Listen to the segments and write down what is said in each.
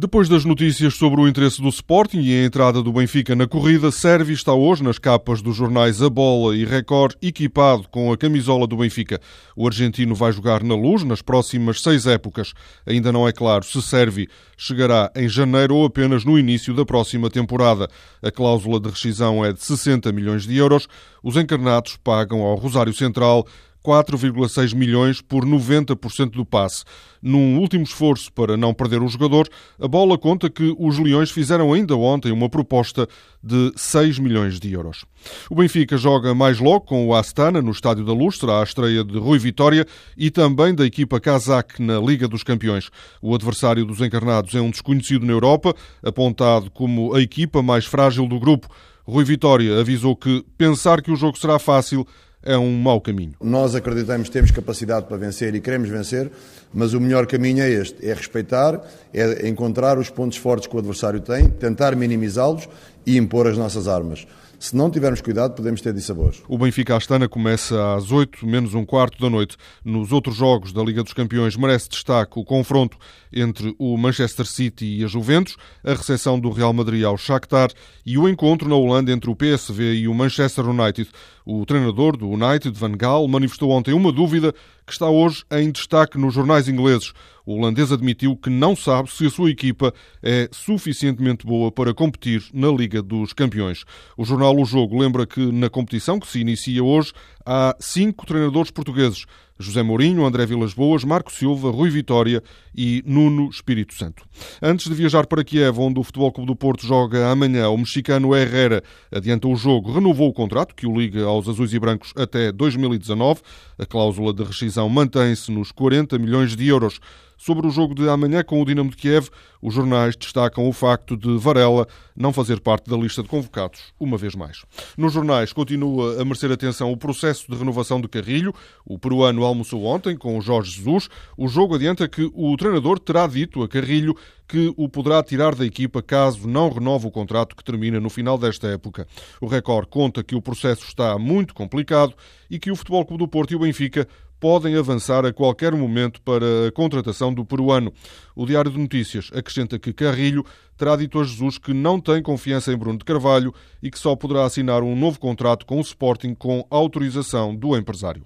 Depois das notícias sobre o interesse do Sporting e a entrada do Benfica na corrida, Servi está hoje nas capas dos jornais A Bola e Record, equipado com a camisola do Benfica. O argentino vai jogar na luz nas próximas seis épocas. Ainda não é claro se Servi chegará em janeiro ou apenas no início da próxima temporada. A cláusula de rescisão é de 60 milhões de euros. Os encarnados pagam ao Rosário Central 4,6 milhões por 90% do passe. Num último esforço para não perder o jogador, a bola conta que os Leões fizeram ainda ontem uma proposta de 6 milhões de euros. O Benfica joga mais logo com o Astana no Estádio da Luz, será a estreia de Rui Vitória e também da equipa Kazakh na Liga dos Campeões. O adversário dos encarnados é um desconhecido na Europa, apontado como a equipa mais frágil do grupo. Rui Vitória avisou que pensar que o jogo será fácil é um mau caminho. Nós acreditamos que temos capacidade para vencer e queremos vencer, mas o melhor caminho é este: é respeitar, é encontrar os pontos fortes que o adversário tem, tentar minimizá-los e impor as nossas armas. Se não tivermos cuidado, podemos ter dissabores. O Benfica Astana começa às 8 menos um quarto da noite. Nos outros jogos da Liga dos Campeões merece destaque o confronto entre o Manchester City e a Juventus, a recepção do Real Madrid ao Shakhtar e o encontro na Holanda entre o PSV e o Manchester United. O treinador do United, Van Gaal, manifestou ontem uma dúvida que está hoje em destaque nos jornais ingleses. O holandês admitiu que não sabe se a sua equipa é suficientemente boa para competir na Liga dos Campeões. O jornal O Jogo lembra que na competição que se inicia hoje há cinco treinadores portugueses. José Mourinho, André Vilas Boas, Marco Silva, Rui Vitória e Nuno Espírito Santo. Antes de viajar para Kiev, onde o Futebol Clube do Porto joga amanhã, o mexicano Herrera adianta o jogo, renovou o contrato que o liga aos azuis e brancos até 2019. A cláusula de rescisão mantém-se nos 40 milhões de euros. Sobre o jogo de amanhã com o Dinamo de Kiev, os jornais destacam o facto de Varela não fazer parte da lista de convocados, uma vez mais. Nos jornais continua a merecer atenção o processo de renovação de Carrilho. O peruano almoçou ontem com Jorge Jesus. O jogo adianta que o treinador terá dito a Carrilho que o poderá tirar da equipa caso não renove o contrato que termina no final desta época. O Record conta que o processo está muito complicado e que o Futebol Clube do Porto e o Benfica podem avançar a qualquer momento para a contratação do peruano. O Diário de Notícias acrescenta que Carrilho terá dito a Jesus que não tem confiança em Bruno de Carvalho e que só poderá assinar um novo contrato com o Sporting com autorização do empresário.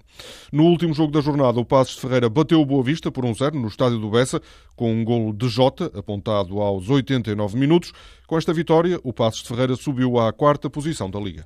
No último jogo da jornada, o Passos de Ferreira bateu o Boa Vista por um zero no estádio do Bessa, com um golo de Jota, apontado aos 89 minutos. Com esta vitória, o Passos de Ferreira subiu à quarta posição da Liga.